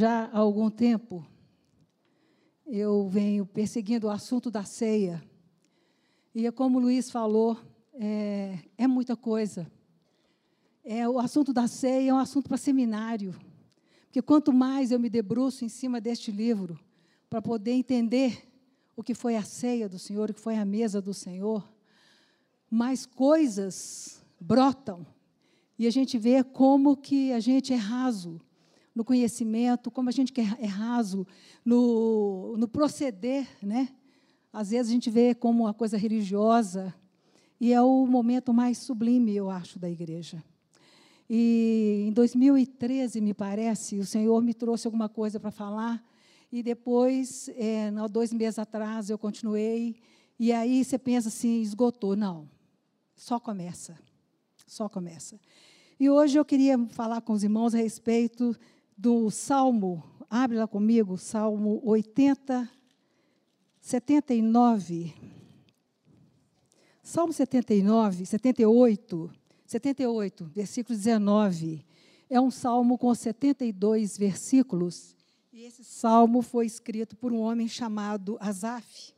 Já há algum tempo, eu venho perseguindo o assunto da ceia. E é como o Luiz falou, é, é muita coisa. É, o assunto da ceia é um assunto para seminário. Porque quanto mais eu me debruço em cima deste livro, para poder entender o que foi a ceia do Senhor, o que foi a mesa do Senhor, mais coisas brotam. E a gente vê como que a gente é raso no conhecimento, como a gente é raso no, no proceder, né? Às vezes a gente vê como uma coisa religiosa, e é o momento mais sublime, eu acho, da igreja. E em 2013, me parece, o Senhor me trouxe alguma coisa para falar, e depois, é, dois meses atrás, eu continuei, e aí você pensa assim, esgotou. Não, só começa, só começa. E hoje eu queria falar com os irmãos a respeito do Salmo, abre lá comigo, Salmo 80, 79. Salmo 79, 78, 78, versículo 19. É um salmo com 72 versículos. E esse salmo foi escrito por um homem chamado Asaf.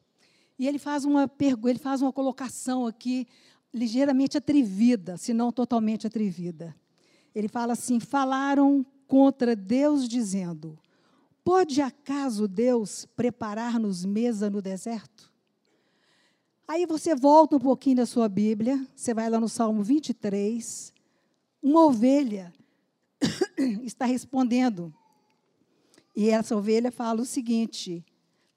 E ele faz uma ele faz uma colocação aqui ligeiramente atrevida, se não totalmente atrevida. Ele fala assim: falaram contra Deus, dizendo: Pode acaso Deus preparar-nos mesa no deserto? Aí você volta um pouquinho da sua Bíblia, você vai lá no Salmo 23, uma ovelha está respondendo. E essa ovelha fala o seguinte: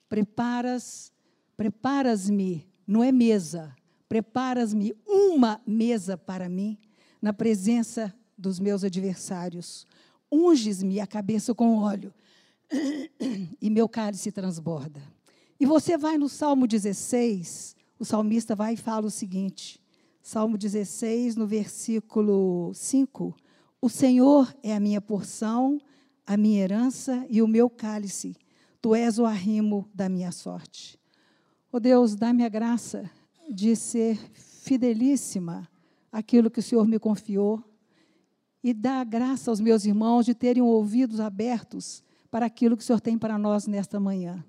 Preparas, preparas-me, não é mesa, preparas-me uma mesa para mim na presença dos meus adversários unges-me a cabeça com óleo, e meu cálice transborda. E você vai no Salmo 16, o salmista vai e fala o seguinte: Salmo 16, no versículo 5: O Senhor é a minha porção, a minha herança e o meu cálice. Tu és o arrimo da minha sorte. Oh Deus, dá-me a graça de ser fidelíssima àquilo que o Senhor me confiou e dá graça aos meus irmãos de terem ouvidos abertos para aquilo que o Senhor tem para nós nesta manhã.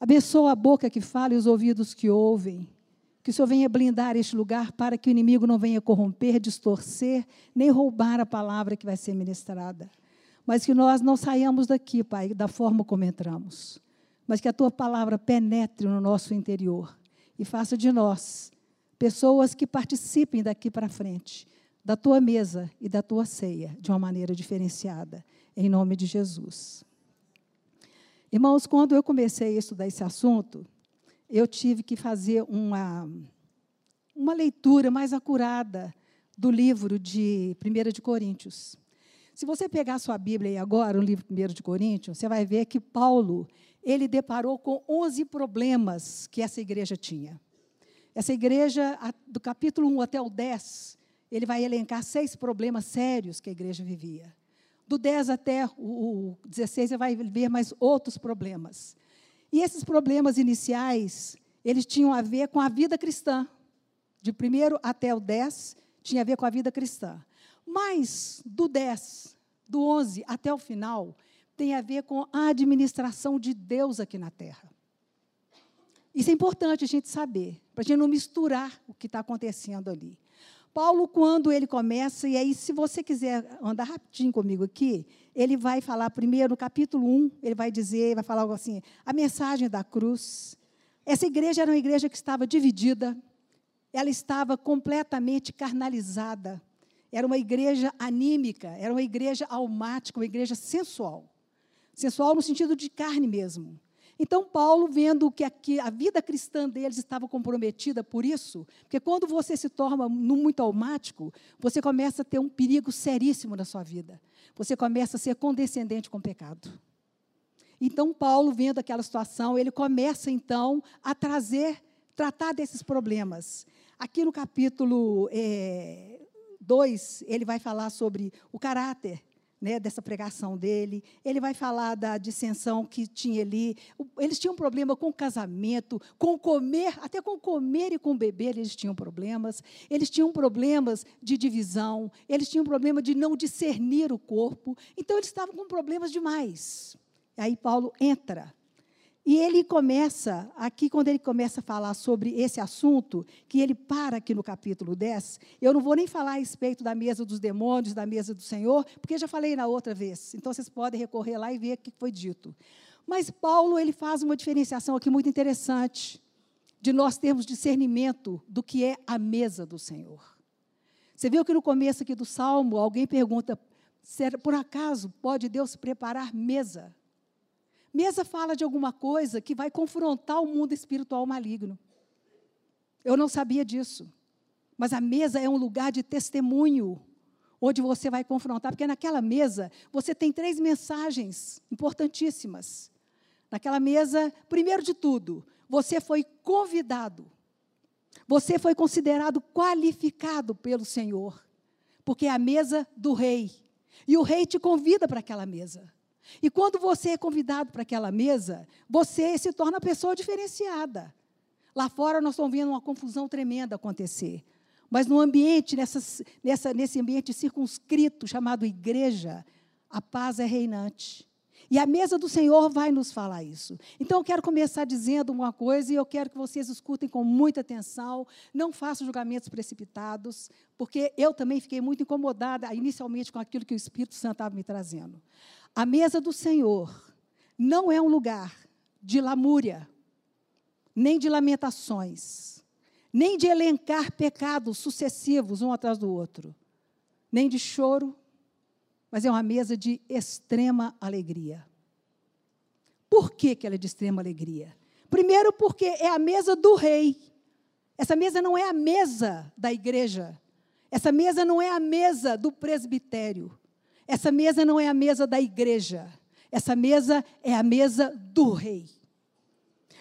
Abençoa a boca que fala e os ouvidos que ouvem. Que o Senhor venha blindar este lugar para que o inimigo não venha corromper, distorcer, nem roubar a palavra que vai ser ministrada. Mas que nós não saiamos daqui, Pai, da forma como entramos. Mas que a tua palavra penetre no nosso interior e faça de nós pessoas que participem daqui para frente da tua mesa e da tua ceia de uma maneira diferenciada, em nome de Jesus. Irmãos, quando eu comecei a estudar esse assunto, eu tive que fazer uma, uma leitura mais acurada do livro de 1 de Coríntios. Se você pegar sua Bíblia aí agora, o livro 1 de Coríntios, você vai ver que Paulo, ele deparou com 11 problemas que essa igreja tinha. Essa igreja, do capítulo 1 até o 10, ele vai elencar seis problemas sérios que a igreja vivia. Do 10 até o 16, você vai ver mais outros problemas. E esses problemas iniciais, eles tinham a ver com a vida cristã. De primeiro até o 10, tinha a ver com a vida cristã. Mas, do 10, do 11 até o final, tem a ver com a administração de Deus aqui na terra. Isso é importante a gente saber, para a gente não misturar o que está acontecendo ali. Paulo, quando ele começa, e aí, se você quiser andar rapidinho comigo aqui, ele vai falar primeiro, no capítulo 1, ele vai dizer, vai falar algo assim: a mensagem da cruz. Essa igreja era uma igreja que estava dividida, ela estava completamente carnalizada. Era uma igreja anímica, era uma igreja almática, uma igreja sensual. Sensual no sentido de carne mesmo. Então, Paulo, vendo que a vida cristã deles estava comprometida por isso, porque quando você se torna muito almático, você começa a ter um perigo seríssimo na sua vida. Você começa a ser condescendente com o pecado. Então, Paulo, vendo aquela situação, ele começa, então, a trazer, tratar desses problemas. Aqui no capítulo 2, é, ele vai falar sobre o caráter né, dessa pregação dele. Ele vai falar da dissensão que tinha ali. Eles tinham problema com casamento, com comer, até com comer e com beber eles tinham problemas. Eles tinham problemas de divisão, eles tinham problema de não discernir o corpo. Então eles estavam com problemas demais. Aí Paulo entra e ele começa, aqui, quando ele começa a falar sobre esse assunto, que ele para aqui no capítulo 10, eu não vou nem falar a respeito da mesa dos demônios, da mesa do Senhor, porque já falei na outra vez. Então, vocês podem recorrer lá e ver o que foi dito. Mas Paulo, ele faz uma diferenciação aqui muito interessante, de nós termos discernimento do que é a mesa do Senhor. Você viu que no começo aqui do Salmo, alguém pergunta, por acaso pode Deus preparar mesa Mesa fala de alguma coisa que vai confrontar o mundo espiritual maligno. Eu não sabia disso. Mas a mesa é um lugar de testemunho, onde você vai confrontar, porque naquela mesa você tem três mensagens importantíssimas. Naquela mesa, primeiro de tudo, você foi convidado. Você foi considerado qualificado pelo Senhor, porque é a mesa do rei. E o rei te convida para aquela mesa. E quando você é convidado para aquela mesa, você se torna pessoa diferenciada. Lá fora nós estamos vendo uma confusão tremenda acontecer. Mas no ambiente, nessa, nessa, nesse ambiente circunscrito chamado igreja, a paz é reinante. E a mesa do Senhor vai nos falar isso. Então eu quero começar dizendo uma coisa e eu quero que vocês escutem com muita atenção. Não façam julgamentos precipitados, porque eu também fiquei muito incomodada inicialmente com aquilo que o Espírito Santo estava me trazendo. A mesa do Senhor não é um lugar de lamúria, nem de lamentações, nem de elencar pecados sucessivos um atrás do outro, nem de choro, mas é uma mesa de extrema alegria. Por que, que ela é de extrema alegria? Primeiro, porque é a mesa do rei. Essa mesa não é a mesa da igreja. Essa mesa não é a mesa do presbitério. Essa mesa não é a mesa da igreja. Essa mesa é a mesa do rei.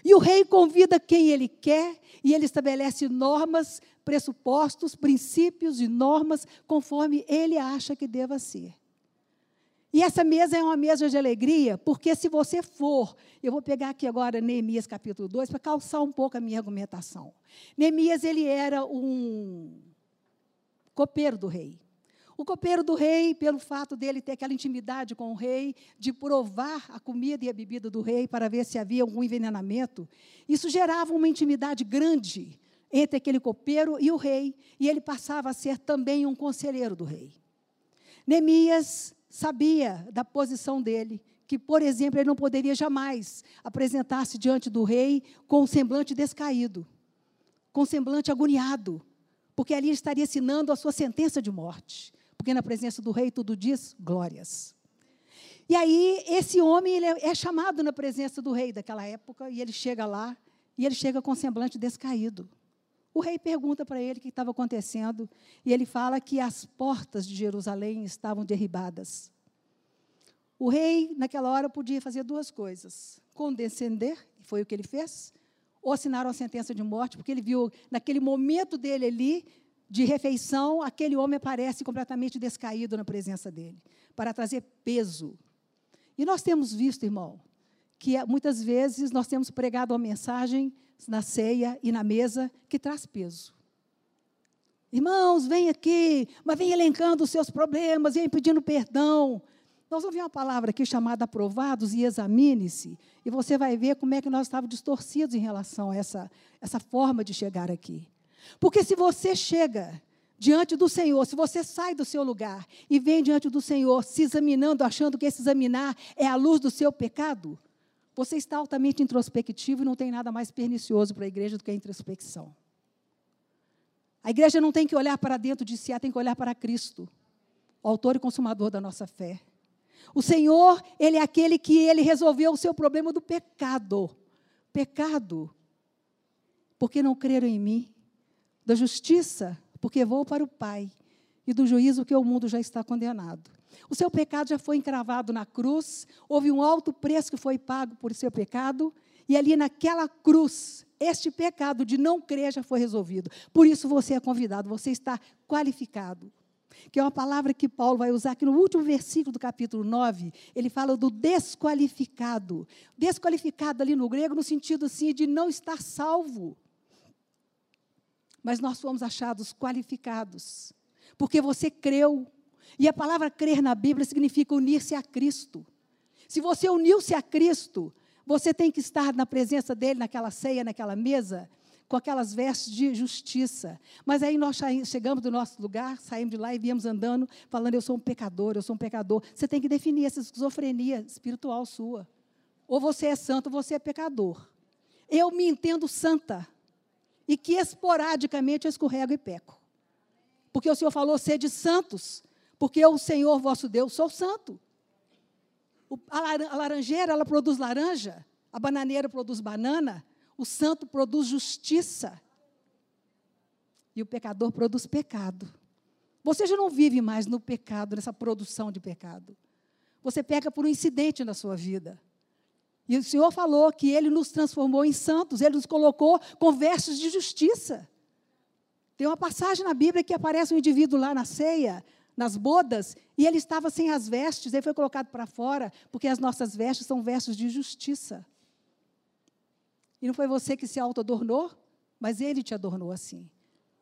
E o rei convida quem ele quer e ele estabelece normas, pressupostos, princípios e normas conforme ele acha que deva ser. E essa mesa é uma mesa de alegria, porque se você for, eu vou pegar aqui agora Neemias capítulo 2 para calçar um pouco a minha argumentação. Neemias ele era um copeiro do rei. O copeiro do rei, pelo fato dele ter aquela intimidade com o rei, de provar a comida e a bebida do rei para ver se havia algum envenenamento, isso gerava uma intimidade grande entre aquele copeiro e o rei, e ele passava a ser também um conselheiro do rei. Neemias sabia da posição dele, que, por exemplo, ele não poderia jamais apresentar-se diante do rei com um semblante descaído, com um semblante agoniado, porque ali estaria assinando a sua sentença de morte porque na presença do rei tudo diz glórias. E aí, esse homem ele é, é chamado na presença do rei daquela época, e ele chega lá, e ele chega com semblante descaído. O rei pergunta para ele o que estava acontecendo, e ele fala que as portas de Jerusalém estavam derribadas. O rei, naquela hora, podia fazer duas coisas: condescender, e foi o que ele fez, ou assinar uma sentença de morte, porque ele viu, naquele momento dele ali, de refeição, aquele homem aparece completamente descaído na presença dele, para trazer peso. E nós temos visto, irmão, que muitas vezes nós temos pregado uma mensagem na ceia e na mesa que traz peso. Irmãos, vem aqui, mas vem elencando os seus problemas, vem pedindo perdão. Nós ver uma palavra aqui chamada aprovados e examine-se, e você vai ver como é que nós estávamos distorcidos em relação a essa, essa forma de chegar aqui. Porque se você chega diante do Senhor, se você sai do seu lugar e vem diante do Senhor se examinando, achando que esse examinar é a luz do seu pecado, você está altamente introspectivo e não tem nada mais pernicioso para a igreja do que a introspecção. A igreja não tem que olhar para dentro de si, ela tem que olhar para Cristo, o autor e consumador da nossa fé. O Senhor, Ele é aquele que Ele resolveu o seu problema do pecado. Pecado. Porque não creram em mim da justiça, porque vou para o Pai, e do juízo, que o mundo já está condenado. O seu pecado já foi encravado na cruz, houve um alto preço que foi pago por seu pecado, e ali naquela cruz, este pecado de não crer já foi resolvido. Por isso você é convidado, você está qualificado. que é uma palavra que Paulo vai usar aqui no último versículo do capítulo 9. Ele fala do desqualificado. Desqualificado ali no grego, no sentido assim de não estar salvo. Mas nós fomos achados qualificados, porque você creu. E a palavra crer na Bíblia significa unir-se a Cristo. Se você uniu-se a Cristo, você tem que estar na presença dele, naquela ceia, naquela mesa, com aquelas vestes de justiça. Mas aí nós chegamos do nosso lugar, saímos de lá e viemos andando, falando: Eu sou um pecador, eu sou um pecador. Você tem que definir essa esquizofrenia espiritual sua. Ou você é santo ou você é pecador. Eu me entendo santa. E que esporadicamente eu escorrego e peco. Porque o Senhor falou: sede santos, porque eu, o Senhor vosso Deus, sou santo. a laranjeira, ela produz laranja, a bananeira produz banana, o santo produz justiça. E o pecador produz pecado. Você já não vive mais no pecado, nessa produção de pecado. Você peca por um incidente na sua vida. E o Senhor falou que Ele nos transformou em santos, Ele nos colocou com versos de justiça. Tem uma passagem na Bíblia que aparece um indivíduo lá na ceia, nas bodas, e ele estava sem as vestes, ele foi colocado para fora, porque as nossas vestes são vestes de justiça. E não foi você que se auto-adornou, mas ele te adornou assim.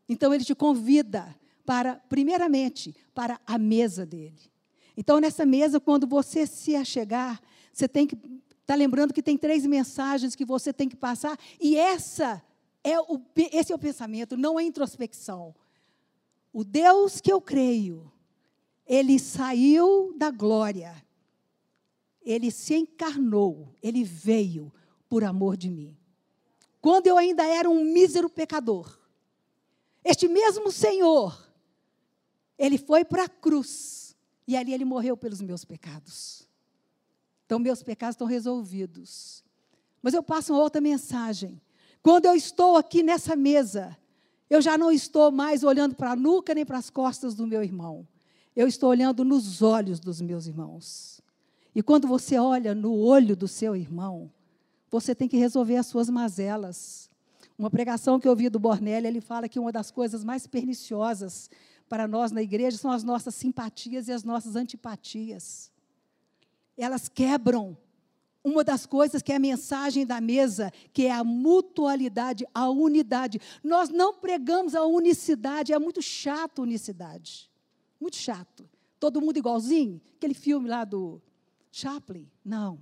Então ele te convida para, primeiramente, para a mesa dele. Então, nessa mesa, quando você se achegar, você tem que estar tá lembrando que tem três mensagens que você tem que passar, e essa é o, esse é o pensamento, não é introspecção. O Deus que eu creio, ele saiu da glória, ele se encarnou, ele veio por amor de mim quando eu ainda era um mísero pecador. Este mesmo Senhor, ele foi para a cruz e ali ele morreu pelos meus pecados. Então, meus pecados estão resolvidos. Mas eu passo uma outra mensagem. Quando eu estou aqui nessa mesa, eu já não estou mais olhando para a nuca nem para as costas do meu irmão. Eu estou olhando nos olhos dos meus irmãos. E quando você olha no olho do seu irmão, você tem que resolver as suas mazelas. Uma pregação que eu ouvi do Bornelli, ele fala que uma das coisas mais perniciosas para nós na igreja são as nossas simpatias e as nossas antipatias. Elas quebram uma das coisas que é a mensagem da mesa, que é a mutualidade, a unidade. Nós não pregamos a unicidade, é muito chato unicidade. Muito chato. Todo mundo igualzinho? Aquele filme lá do Chaplin? Não.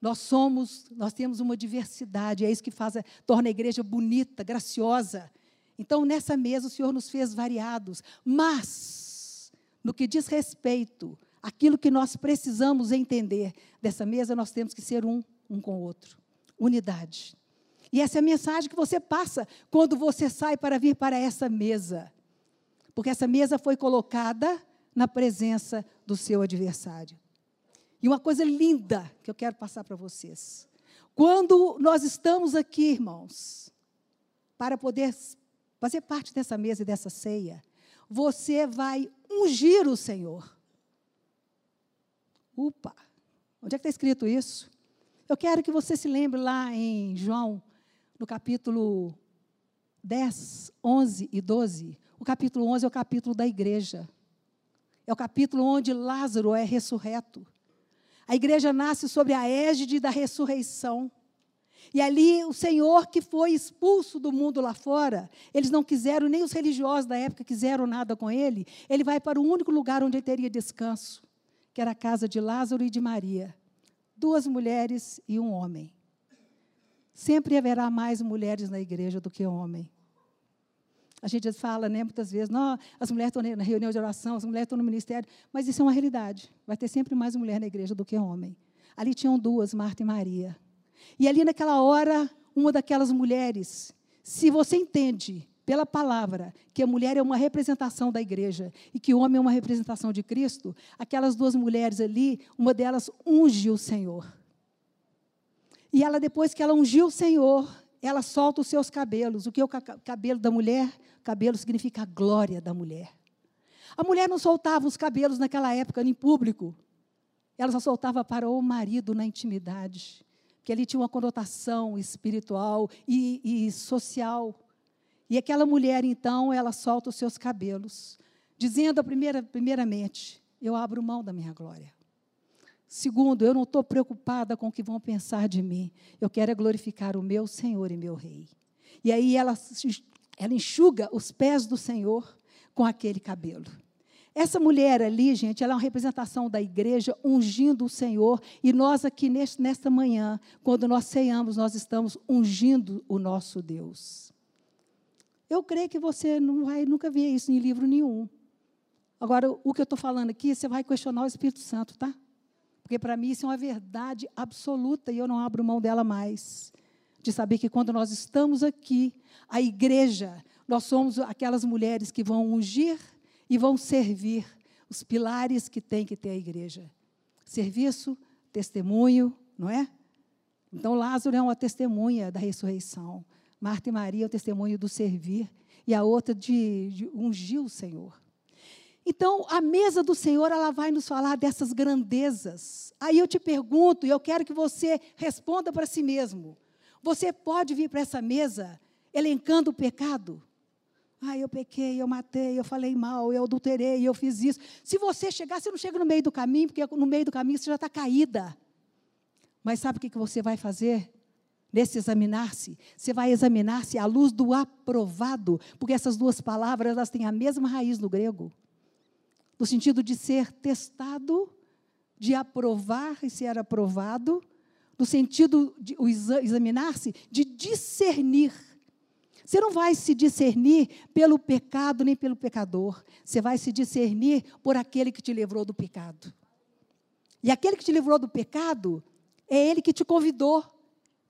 Nós somos, nós temos uma diversidade, é isso que faz, torna a igreja bonita, graciosa. Então, nessa mesa, o Senhor nos fez variados, mas, no que diz respeito àquilo que nós precisamos entender dessa mesa, nós temos que ser um, um com o outro. Unidade. E essa é a mensagem que você passa quando você sai para vir para essa mesa. Porque essa mesa foi colocada na presença do seu adversário. E uma coisa linda que eu quero passar para vocês. Quando nós estamos aqui, irmãos, para poder fazer parte dessa mesa e dessa ceia, você vai ungir o Senhor. Upa! Onde é que está escrito isso? Eu quero que você se lembre lá em João, no capítulo 10, 11 e 12. O capítulo 11 é o capítulo da igreja. É o capítulo onde Lázaro é ressurreto. A igreja nasce sobre a égide da ressurreição. E ali o Senhor que foi expulso do mundo lá fora, eles não quiseram, nem os religiosos da época quiseram nada com ele, ele vai para o único lugar onde ele teria descanso, que era a casa de Lázaro e de Maria. Duas mulheres e um homem. Sempre haverá mais mulheres na igreja do que homem. A gente fala, né, muitas vezes, não, as mulheres estão na reunião de oração, as mulheres estão no ministério, mas isso é uma realidade. Vai ter sempre mais mulher na igreja do que homem. Ali tinham duas, Marta e Maria. E ali naquela hora, uma daquelas mulheres, se você entende pela palavra que a mulher é uma representação da igreja e que o homem é uma representação de Cristo, aquelas duas mulheres ali, uma delas unge o Senhor. E ela, depois que ela ungiu o Senhor, ela solta os seus cabelos. O que é o cabelo da mulher? Cabelo significa a glória da mulher. A mulher não soltava os cabelos naquela época em público. Ela só soltava para o marido na intimidade. Que ali tinha uma conotação espiritual e, e social. E aquela mulher, então, ela solta os seus cabelos. dizendo, primeira, primeiramente, eu abro mão da minha glória. Segundo, eu não estou preocupada com o que vão pensar de mim. Eu quero é glorificar o meu Senhor e meu Rei. E aí ela, ela enxuga os pés do Senhor com aquele cabelo. Essa mulher ali, gente, ela é uma representação da igreja ungindo o Senhor. E nós aqui neste, nesta manhã, quando nós ceiamos, nós estamos ungindo o nosso Deus. Eu creio que você não vai nunca ver isso em livro nenhum. Agora, o que eu estou falando aqui, você vai questionar o Espírito Santo, tá? Porque para mim isso é uma verdade absoluta e eu não abro mão dela mais. De saber que quando nós estamos aqui, a igreja, nós somos aquelas mulheres que vão ungir e vão servir os pilares que tem que ter a igreja: serviço, testemunho, não é? Então, Lázaro é uma testemunha da ressurreição. Marta e Maria é o testemunho do servir. E a outra de, de ungir o Senhor. Então, a mesa do Senhor, ela vai nos falar dessas grandezas. Aí eu te pergunto, e eu quero que você responda para si mesmo. Você pode vir para essa mesa elencando o pecado? Ah, eu pequei, eu matei, eu falei mal, eu adulterei, eu fiz isso. Se você chegar, você não chega no meio do caminho, porque no meio do caminho você já está caída. Mas sabe o que você vai fazer? Nesse examinar-se, você vai examinar-se à luz do aprovado, porque essas duas palavras elas têm a mesma raiz no grego, no sentido de ser testado, de aprovar e ser aprovado, no sentido de examinar-se, de discernir. Você não vai se discernir pelo pecado nem pelo pecador. Você vai se discernir por aquele que te livrou do pecado. E aquele que te livrou do pecado é ele que te convidou.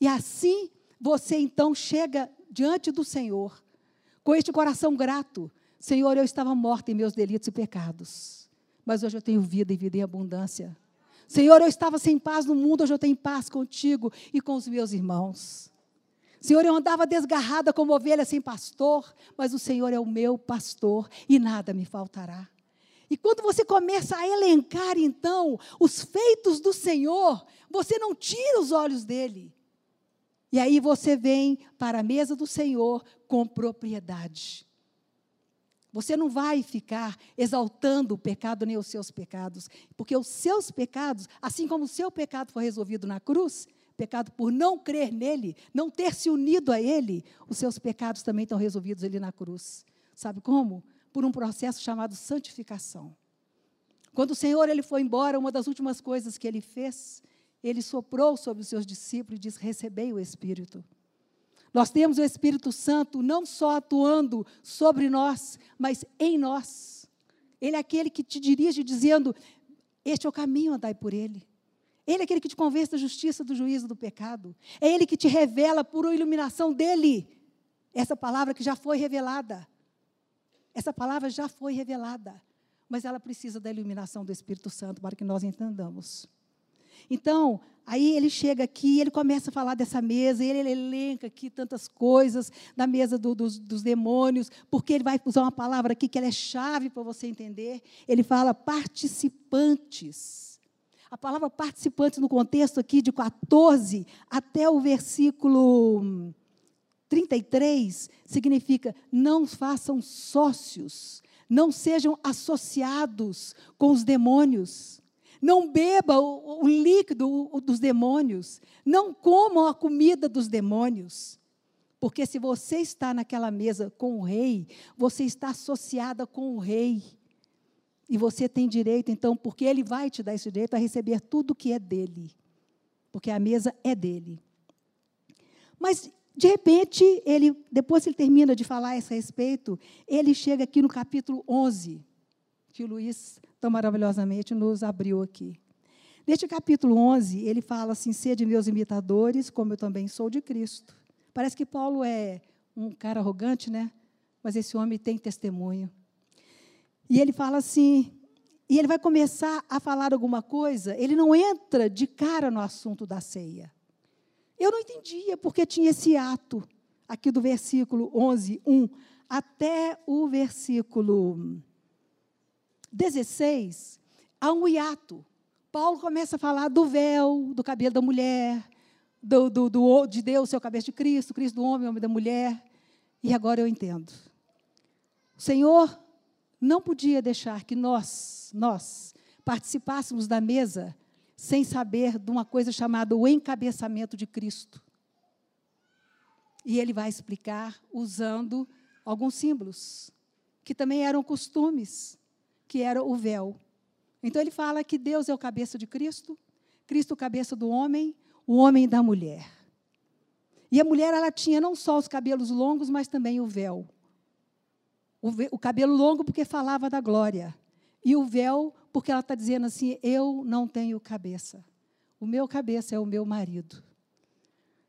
E assim você então chega diante do Senhor com este coração grato. Senhor, eu estava morta em meus delitos e pecados, mas hoje eu tenho vida e vida em abundância. Senhor, eu estava sem paz no mundo, hoje eu tenho paz contigo e com os meus irmãos. Senhor, eu andava desgarrada como ovelha sem pastor, mas o Senhor é o meu pastor e nada me faltará. E quando você começa a elencar, então, os feitos do Senhor, você não tira os olhos dele. E aí você vem para a mesa do Senhor com propriedade. Você não vai ficar exaltando o pecado nem os seus pecados, porque os seus pecados, assim como o seu pecado foi resolvido na cruz, pecado por não crer nele, não ter se unido a ele, os seus pecados também estão resolvidos ali na cruz. Sabe como? Por um processo chamado santificação. Quando o Senhor ele foi embora, uma das últimas coisas que ele fez, ele soprou sobre os seus discípulos e disse: Recebei o Espírito. Nós temos o Espírito Santo não só atuando sobre nós, mas em nós. Ele é aquele que te dirige dizendo: Este é o caminho, andai por ele. Ele é aquele que te convence da justiça, do juízo, do pecado. É Ele que te revela por iluminação dele. Essa palavra que já foi revelada. Essa palavra já foi revelada. Mas ela precisa da iluminação do Espírito Santo para que nós entendamos. Então, aí ele chega aqui, ele começa a falar dessa mesa, ele, ele elenca aqui tantas coisas da mesa do, dos, dos demônios, porque ele vai usar uma palavra aqui que ela é chave para você entender. Ele fala participantes. A palavra participantes no contexto aqui de 14 até o versículo 33 significa não façam sócios, não sejam associados com os demônios. Não beba o, o líquido dos demônios. Não comam a comida dos demônios. Porque se você está naquela mesa com o rei, você está associada com o rei. E você tem direito, então, porque ele vai te dar esse direito a receber tudo que é dele. Porque a mesa é dele. Mas, de repente, ele, depois que ele termina de falar a esse respeito, ele chega aqui no capítulo 11, que o Luiz tão maravilhosamente nos abriu aqui. Neste capítulo 11, ele fala assim: sede meus imitadores, como eu também sou de Cristo. Parece que Paulo é um cara arrogante, né? Mas esse homem tem testemunho. E ele fala assim, e ele vai começar a falar alguma coisa, ele não entra de cara no assunto da ceia. Eu não entendia porque tinha esse ato, aqui do versículo 11, 1, até o versículo 16, há um hiato. Paulo começa a falar do véu, do cabelo da mulher, do, do, do, de Deus, seu cabeça de Cristo, Cristo do homem, homem da mulher. E agora eu entendo. O Senhor não podia deixar que nós, nós, participássemos da mesa sem saber de uma coisa chamada o encabeçamento de Cristo. E ele vai explicar usando alguns símbolos, que também eram costumes, que era o véu. Então ele fala que Deus é o cabeça de Cristo, Cristo o cabeça do homem, o homem da mulher. E a mulher ela tinha não só os cabelos longos, mas também o véu. O, o cabelo longo porque falava da glória. E o véu porque ela está dizendo assim: eu não tenho cabeça. O meu cabeça é o meu marido.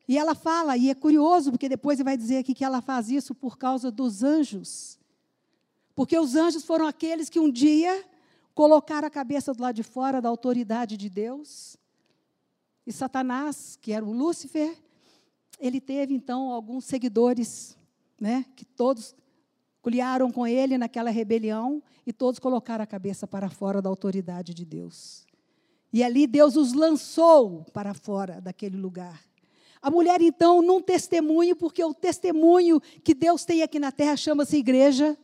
E ela fala, e é curioso, porque depois ele vai dizer aqui que ela faz isso por causa dos anjos. Porque os anjos foram aqueles que um dia colocaram a cabeça do lado de fora da autoridade de Deus. E Satanás, que era o Lúcifer, ele teve então alguns seguidores, né, que todos colharam com ele naquela rebelião e todos colocaram a cabeça para fora da autoridade de Deus. E ali Deus os lançou para fora daquele lugar. A mulher, então, num testemunho, porque o testemunho que Deus tem aqui na terra chama-se igreja.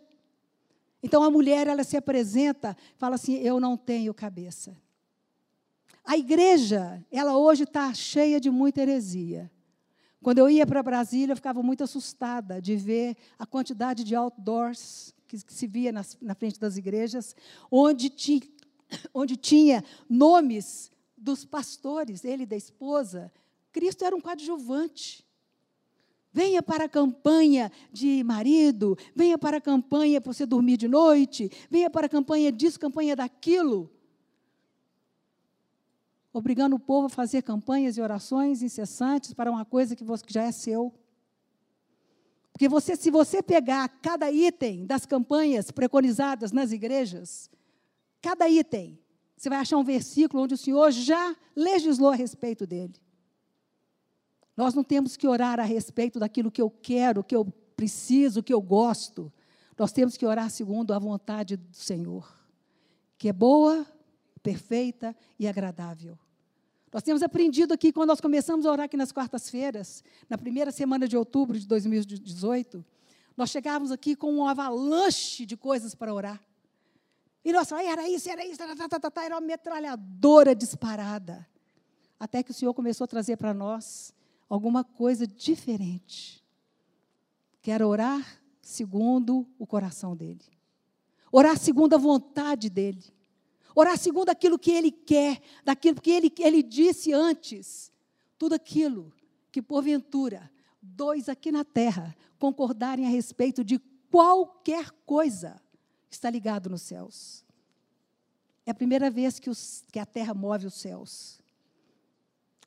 Então a mulher, ela se apresenta, fala assim: Eu não tenho cabeça. A igreja, ela hoje está cheia de muita heresia. Quando eu ia para Brasília, eu ficava muito assustada de ver a quantidade de outdoors que, que se via nas, na frente das igrejas, onde, ti, onde tinha nomes dos pastores, ele e da esposa, Cristo era um coadjuvante. Venha para a campanha de marido, venha para a campanha para você dormir de noite, venha para a campanha disso, campanha daquilo. Obrigando o povo a fazer campanhas e orações incessantes para uma coisa que já é seu. Porque você, se você pegar cada item das campanhas preconizadas nas igrejas, cada item, você vai achar um versículo onde o Senhor já legislou a respeito dele. Nós não temos que orar a respeito daquilo que eu quero, que eu preciso, que eu gosto. Nós temos que orar segundo a vontade do Senhor, que é boa, perfeita e agradável. Nós temos aprendido aqui, quando nós começamos a orar aqui nas quartas-feiras, na primeira semana de outubro de 2018, nós chegávamos aqui com um avalanche de coisas para orar. E nós falávamos, era isso, era isso, tá, tá, tá, tá, era uma metralhadora disparada. Até que o Senhor começou a trazer para nós alguma coisa diferente. Quero orar segundo o coração dele. Orar segundo a vontade dele. Orar segundo aquilo que ele quer, daquilo que ele, ele disse antes. Tudo aquilo que, porventura, dois aqui na terra concordarem a respeito de qualquer coisa, está ligado nos céus. É a primeira vez que, os, que a terra move os céus.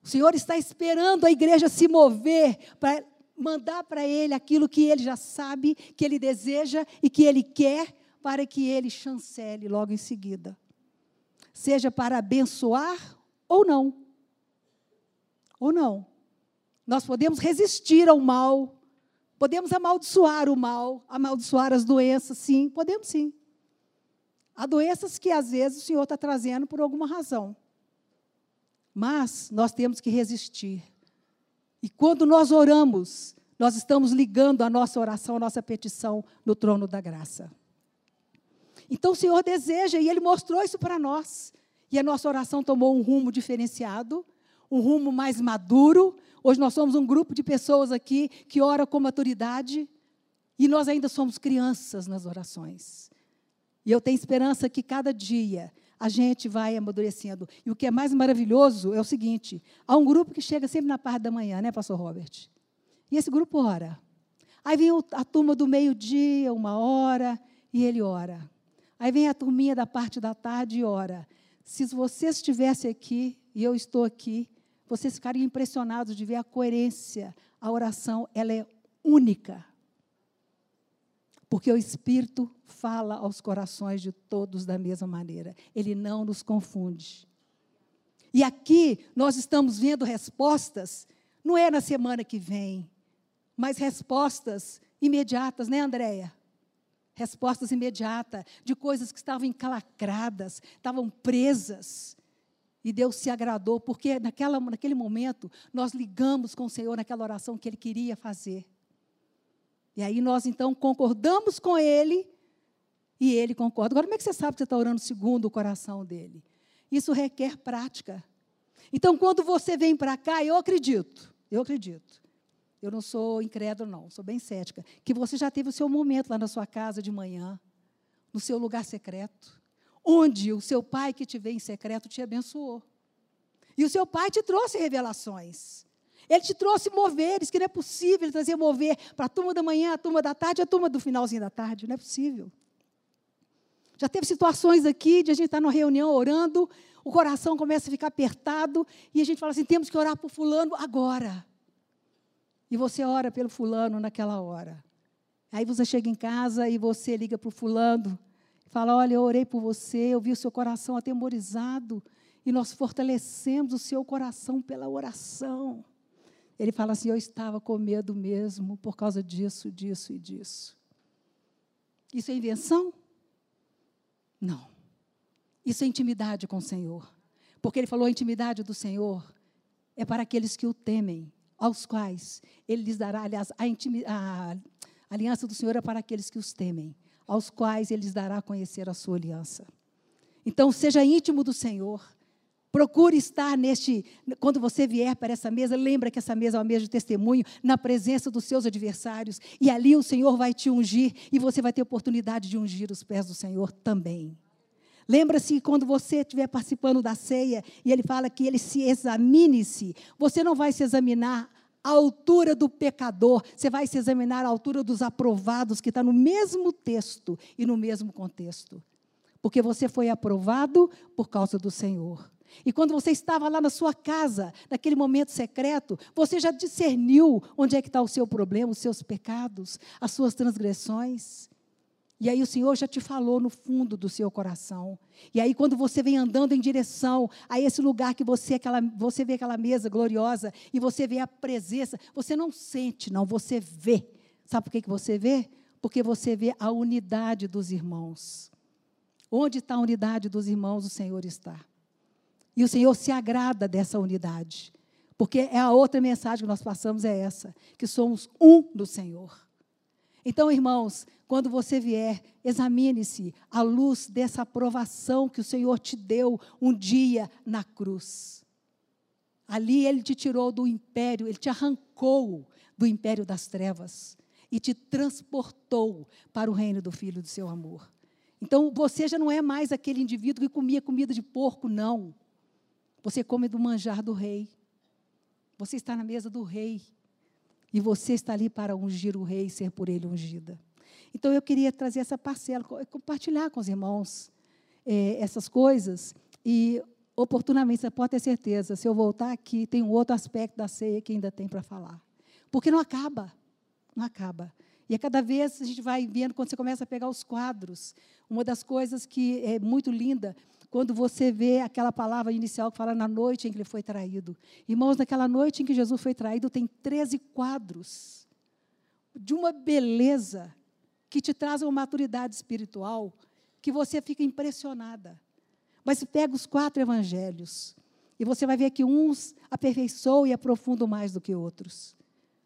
O Senhor está esperando a igreja se mover para mandar para Ele aquilo que Ele já sabe, que Ele deseja e que Ele quer, para que Ele chancele logo em seguida. Seja para abençoar ou não. Ou não. Nós podemos resistir ao mal, podemos amaldiçoar o mal, amaldiçoar as doenças, sim, podemos sim. Há doenças que às vezes o Senhor está trazendo por alguma razão. Mas nós temos que resistir. E quando nós oramos, nós estamos ligando a nossa oração, a nossa petição no trono da graça. Então o Senhor deseja, e Ele mostrou isso para nós. E a nossa oração tomou um rumo diferenciado, um rumo mais maduro. Hoje nós somos um grupo de pessoas aqui que ora com maturidade. E nós ainda somos crianças nas orações. E eu tenho esperança que cada dia a gente vai amadurecendo. E o que é mais maravilhoso é o seguinte: há um grupo que chega sempre na parte da manhã, né, pastor Robert? E esse grupo ora. Aí vem a turma do meio-dia, uma hora, e ele ora. Aí vem a turminha da parte da tarde e ora. Se você estivesse aqui e eu estou aqui, vocês ficariam impressionados de ver a coerência. A oração, ela é única. Porque o Espírito fala aos corações de todos da mesma maneira. Ele não nos confunde. E aqui nós estamos vendo respostas, não é na semana que vem, mas respostas imediatas, né, Andréia? Respostas imediatas de coisas que estavam encalacradas, estavam presas. E Deus se agradou, porque naquela, naquele momento nós ligamos com o Senhor naquela oração que Ele queria fazer. E aí nós então concordamos com Ele E ele concorda. Agora, como é que você sabe que você está orando segundo o coração dele? Isso requer prática. Então, quando você vem para cá, eu acredito, eu acredito. Eu não sou incrédulo, não, sou bem cética. Que você já teve o seu momento lá na sua casa de manhã, no seu lugar secreto, onde o seu pai que te vê em secreto te abençoou. E o seu pai te trouxe revelações. Ele te trouxe moveres, que não é possível ele trazer mover para a turma da manhã, a turma da tarde, a turma do finalzinho da tarde. Não é possível. Já teve situações aqui de a gente estar numa reunião orando, o coração começa a ficar apertado e a gente fala assim: temos que orar por Fulano agora. E você ora pelo Fulano naquela hora. Aí você chega em casa e você liga para o Fulano e fala: Olha, eu orei por você, eu vi o seu coração atemorizado e nós fortalecemos o seu coração pela oração. Ele fala assim: Eu estava com medo mesmo por causa disso, disso e disso. Isso é invenção? Não. Isso é intimidade com o Senhor. Porque ele falou: a intimidade do Senhor é para aqueles que o temem, aos quais ele lhes dará, aliás, a, a aliança do Senhor é para aqueles que os temem, aos quais ele lhes dará a conhecer a sua aliança. Então, seja íntimo do Senhor, Procure estar neste, quando você vier para essa mesa, lembra que essa mesa é uma mesa de testemunho, na presença dos seus adversários, e ali o Senhor vai te ungir, e você vai ter oportunidade de ungir os pés do Senhor também. Lembra-se quando você estiver participando da ceia, e ele fala que ele se examine-se, você não vai se examinar à altura do pecador, você vai se examinar à altura dos aprovados, que está no mesmo texto e no mesmo contexto. Porque você foi aprovado por causa do Senhor. E quando você estava lá na sua casa, naquele momento secreto, você já discerniu onde é que está o seu problema, os seus pecados, as suas transgressões. E aí o Senhor já te falou no fundo do seu coração. E aí quando você vem andando em direção a esse lugar que você, aquela, você vê aquela mesa gloriosa e você vê a presença, você não sente, não, você vê. Sabe por que, que você vê? Porque você vê a unidade dos irmãos. Onde está a unidade dos irmãos, o Senhor está. E o Senhor se agrada dessa unidade. Porque é a outra mensagem que nós passamos é essa, que somos um do Senhor. Então, irmãos, quando você vier, examine-se à luz dessa aprovação que o Senhor te deu um dia na cruz. Ali ele te tirou do império, ele te arrancou do império das trevas e te transportou para o reino do Filho do seu amor. Então, você já não é mais aquele indivíduo que comia comida de porco, não. Você come do manjar do rei. Você está na mesa do rei. E você está ali para ungir o rei e ser por ele ungida. Então eu queria trazer essa parcela, compartilhar com os irmãos é, essas coisas. E oportunamente, você pode ter certeza, se eu voltar aqui, tem um outro aspecto da ceia que ainda tem para falar. Porque não acaba. Não acaba. E a cada vez a gente vai vendo, quando você começa a pegar os quadros, uma das coisas que é muito linda quando você vê aquela palavra inicial que fala na noite em que ele foi traído. Irmãos, naquela noite em que Jesus foi traído, tem 13 quadros de uma beleza que te traz uma maturidade espiritual que você fica impressionada. Mas pega os quatro evangelhos e você vai ver que uns aperfeiçoam e aprofundam mais do que outros.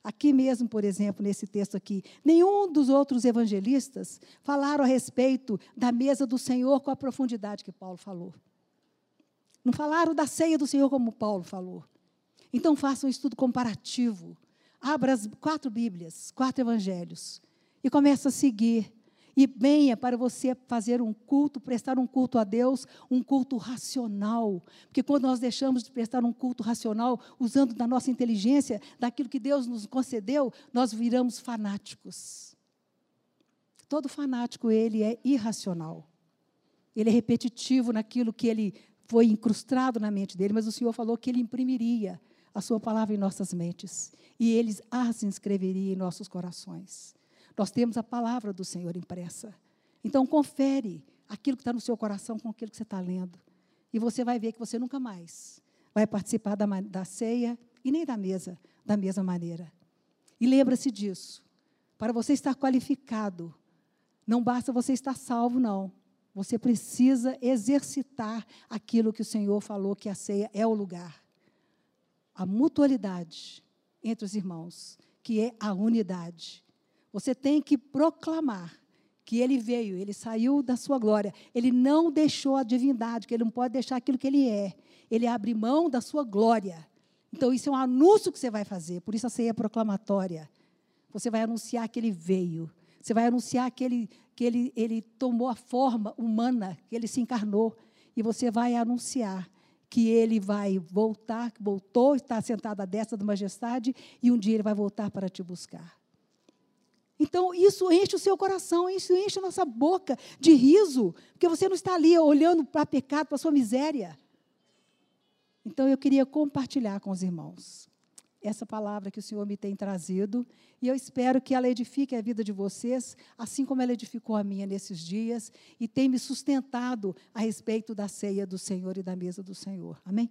Aqui mesmo, por exemplo, nesse texto aqui, nenhum dos outros evangelistas falaram a respeito da mesa do Senhor com a profundidade que Paulo falou. Não falaram da ceia do Senhor como Paulo falou. Então faça um estudo comparativo. Abra as quatro Bíblias, quatro evangelhos e comece a seguir e venha para você fazer um culto, prestar um culto a Deus, um culto racional. Porque quando nós deixamos de prestar um culto racional, usando da nossa inteligência, daquilo que Deus nos concedeu, nós viramos fanáticos. Todo fanático, ele é irracional. Ele é repetitivo naquilo que ele foi incrustado na mente dele, mas o Senhor falou que ele imprimiria a sua palavra em nossas mentes e eles as inscreveria em nossos corações. Nós temos a palavra do Senhor impressa. Então, confere aquilo que está no seu coração com aquilo que você está lendo. E você vai ver que você nunca mais vai participar da, da ceia e nem da mesa da mesma maneira. E lembra-se disso. Para você estar qualificado, não basta você estar salvo, não. Você precisa exercitar aquilo que o Senhor falou que a ceia é o lugar. A mutualidade entre os irmãos, que é a unidade. Você tem que proclamar que ele veio, ele saiu da sua glória, ele não deixou a divindade, que ele não pode deixar aquilo que ele é. Ele abre mão da sua glória. Então, isso é um anúncio que você vai fazer, por isso a ceia é proclamatória. Você vai anunciar que ele veio. Você vai anunciar que ele, que ele, ele tomou a forma humana, que ele se encarnou. E você vai anunciar que ele vai voltar, voltou, está sentado à destra da majestade, e um dia ele vai voltar para te buscar. Então, isso enche o seu coração, isso enche a nossa boca de riso, porque você não está ali olhando para pecado, para sua miséria. Então, eu queria compartilhar com os irmãos essa palavra que o Senhor me tem trazido, e eu espero que ela edifique a vida de vocês, assim como ela edificou a minha nesses dias, e tem me sustentado a respeito da ceia do Senhor e da mesa do Senhor. Amém?